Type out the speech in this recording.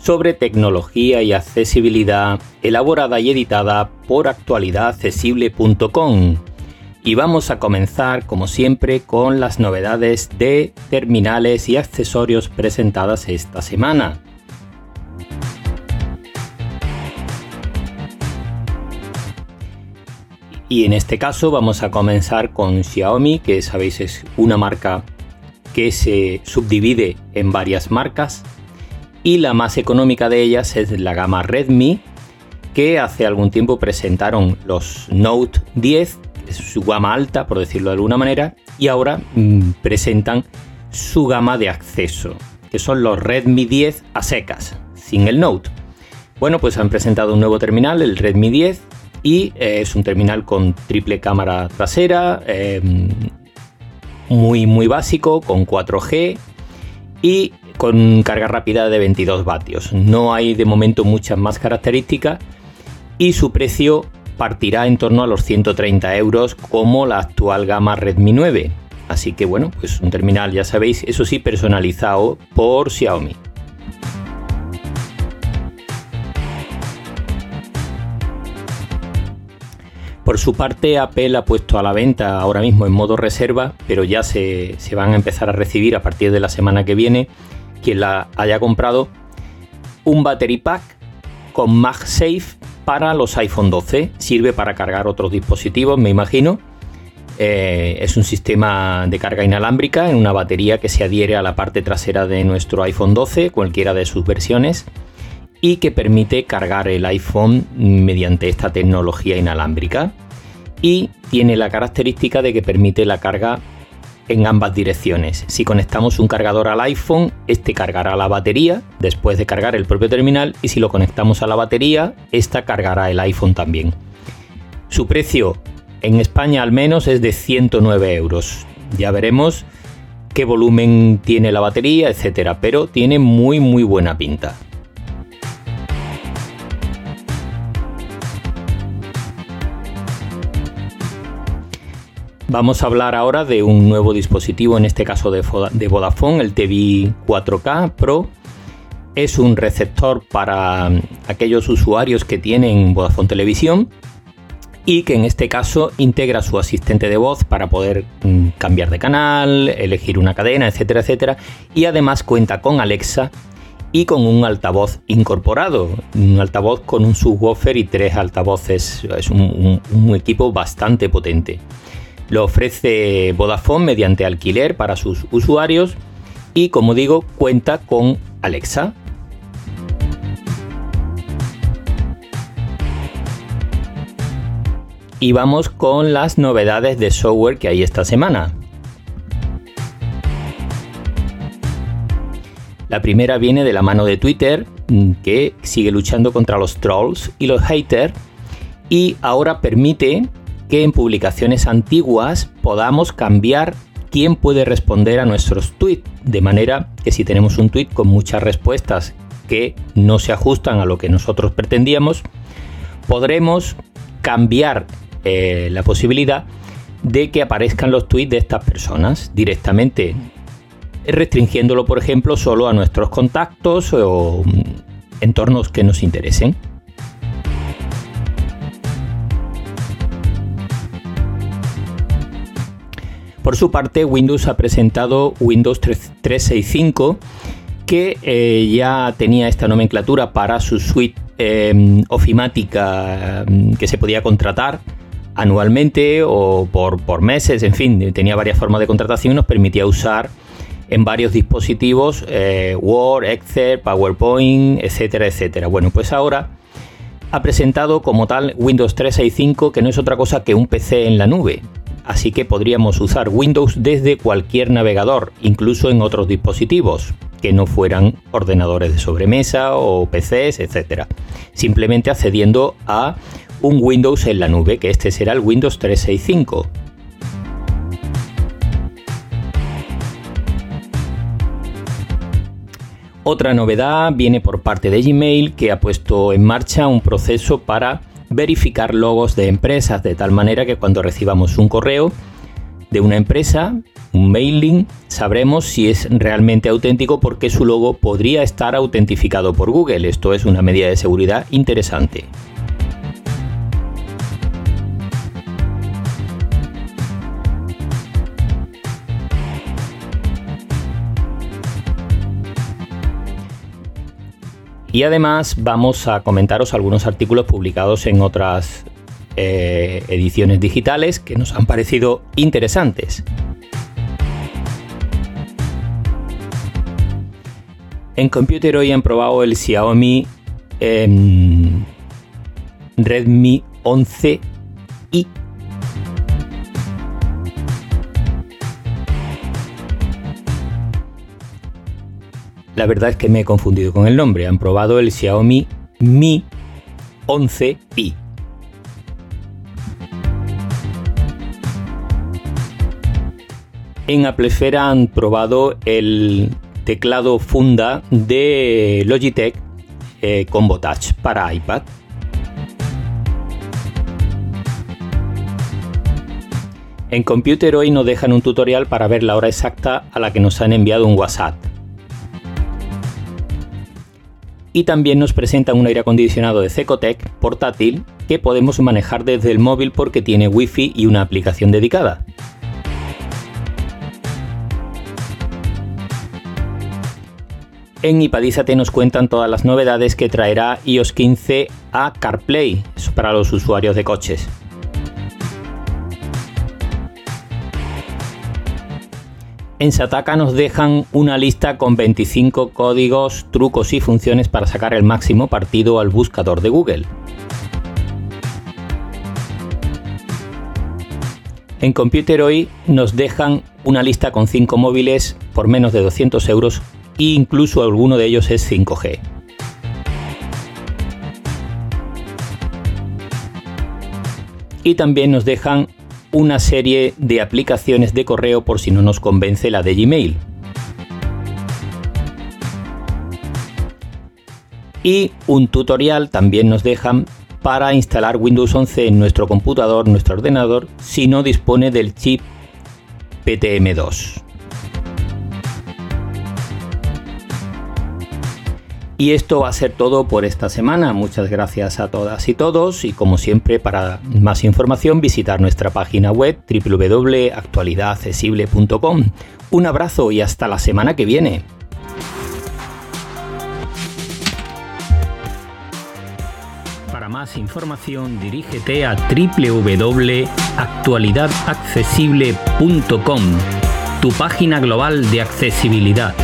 sobre tecnología y accesibilidad elaborada y editada por actualidadaccesible.com. Y vamos a comenzar, como siempre, con las novedades de terminales y accesorios presentadas esta semana. Y en este caso vamos a comenzar con Xiaomi, que sabéis es una marca que se subdivide en varias marcas y la más económica de ellas es la gama Redmi, que hace algún tiempo presentaron los Note 10, es su gama alta, por decirlo de alguna manera, y ahora mm, presentan su gama de acceso, que son los Redmi 10 a secas, sin el Note. Bueno, pues han presentado un nuevo terminal, el Redmi 10, y eh, es un terminal con triple cámara trasera, em, muy muy básico, con 4G y con carga rápida de 22 vatios. No hay de momento muchas más características y su precio partirá en torno a los 130 euros como la actual gama Redmi 9. Así que bueno, pues un terminal ya sabéis, eso sí, personalizado por Xiaomi. Por su parte, Apple ha puesto a la venta ahora mismo en modo reserva, pero ya se, se, van a empezar a recibir a partir de la semana que viene quien la haya comprado, un battery pack con MagSafe para los iPhone 12. Sirve para cargar otros dispositivos, me imagino. Eh, es un sistema de carga inalámbrica en una batería que se adhiere a la parte trasera de nuestro iPhone 12, cualquiera de sus versiones, y que permite cargar el iPhone mediante esta tecnología inalámbrica. Y tiene la característica de que permite la carga en ambas direcciones. Si conectamos un cargador al iPhone, este cargará la batería después de cargar el propio terminal y si lo conectamos a la batería, esta cargará el iPhone también. Su precio en España al menos es de 109 euros. Ya veremos qué volumen tiene la batería, etcétera, pero tiene muy muy buena pinta. Vamos a hablar ahora de un nuevo dispositivo, en este caso de, Vodafone, el TV 4K Pro. Es un receptor para mm, aquellos usuarios que tienen Vodafone Televisión y que en este caso integra su asistente de voz para poder mm, cambiar de canal, elegir una cadena, etcétera, etcétera. Y además cuenta con Alexa y con un altavoz incorporado, un altavoz con un subwoofer y tres altavoces. Es un equipo bastante potente. Lo ofrece Vodafone mediante alquiler para sus usuarios y como digo cuenta con Alexa. Y vamos con las novedades de software que hay esta semana. La primera viene de la mano de Twitter, que sigue luchando contra los trolls y los haters, y ahora permite que en publicaciones antiguas podamos cambiar quién puede responder a nuestros tweets, de manera que si tenemos un tweet con muchas respuestas que no se ajustan a lo que nosotros pretendíamos, podremos cambiar eh, la posibilidad de que aparezcan los tweets de estas personas directamente, restringiéndolo, por ejemplo, solo a nuestros contactos o mm, entornos que nos interesen. Por su parte, Windows ha presentado Windows 365 que eh, ya tenía esta nomenclatura para su suite em, ofimática em, que se podía contratar anualmente o por, por, meses, en fin, tenía varias formas de contratación y nos permitía usar en varios dispositivos eh, Word, Excel, PowerPoint, etcétera, etcétera. Bueno, pues ahora ha presentado como tal Windows 365 que no es otra cosa que un PC en la nube así que podríamos usar Windows desde cualquier navegador, incluso en otros dispositivos. que no fueran ordenadores de sobremesa o PCs, etc. Simplemente accediendo a un Windows en la nube, que este será el Windows 365. Otra novedad viene por parte de Gmail que ha puesto en marcha un proceso para verificar logos de empresas de tal manera que cuando recibamos un correo de una empresa, un mailing, sabremos si es realmente auténtico porque su logo podría estar autentificado por Google. Esto es una medida de seguridad interesante. Y además vamos a comentaros algunos artículos publicados en otras eh, ediciones digitales que nos han parecido interesantes. En Computer hoy han probado el Xiaomi em, Redmi 11i La verdad es que me he confundido con el nombre. Han probado el Xiaomi Mi 11i. En Applefera han probado el teclado funda de Logitech eh, Combo Touch para iPad. En Computer hoy nos dejan un tutorial para ver la hora exacta a la que nos han enviado un WhatsApp y también nos presentan un aire acondicionado de Cecotec portátil que podemos manejar desde el móvil porque tiene wifi y una aplicación dedicada. En Ipadízate nos cuentan todas las novedades que traerá iOS 15 a CarPlay para los usuarios de coches. En Sataka nos dejan una lista con 25 códigos, trucos y funciones para sacar el máximo partido al buscador de Google. En Computer hoy nos dejan una lista con 5 móviles por menos de 200 euros e incluso alguno de ellos es 5G. Y también nos dejan una serie de aplicaciones de correo por si no nos convence la de Gmail. Y un tutorial también nos dejan para instalar Windows 11 en nuestro computador, nuestro ordenador, si no dispone del chip PTM2. Y esto va a ser todo por esta semana. Muchas gracias a todas y todos y como siempre para más información visitar nuestra página web www.actualidadaccesible.com. Un abrazo y hasta la semana que viene. Para más información dirígete a www.actualidadaccesible.com, tu página global de accesibilidad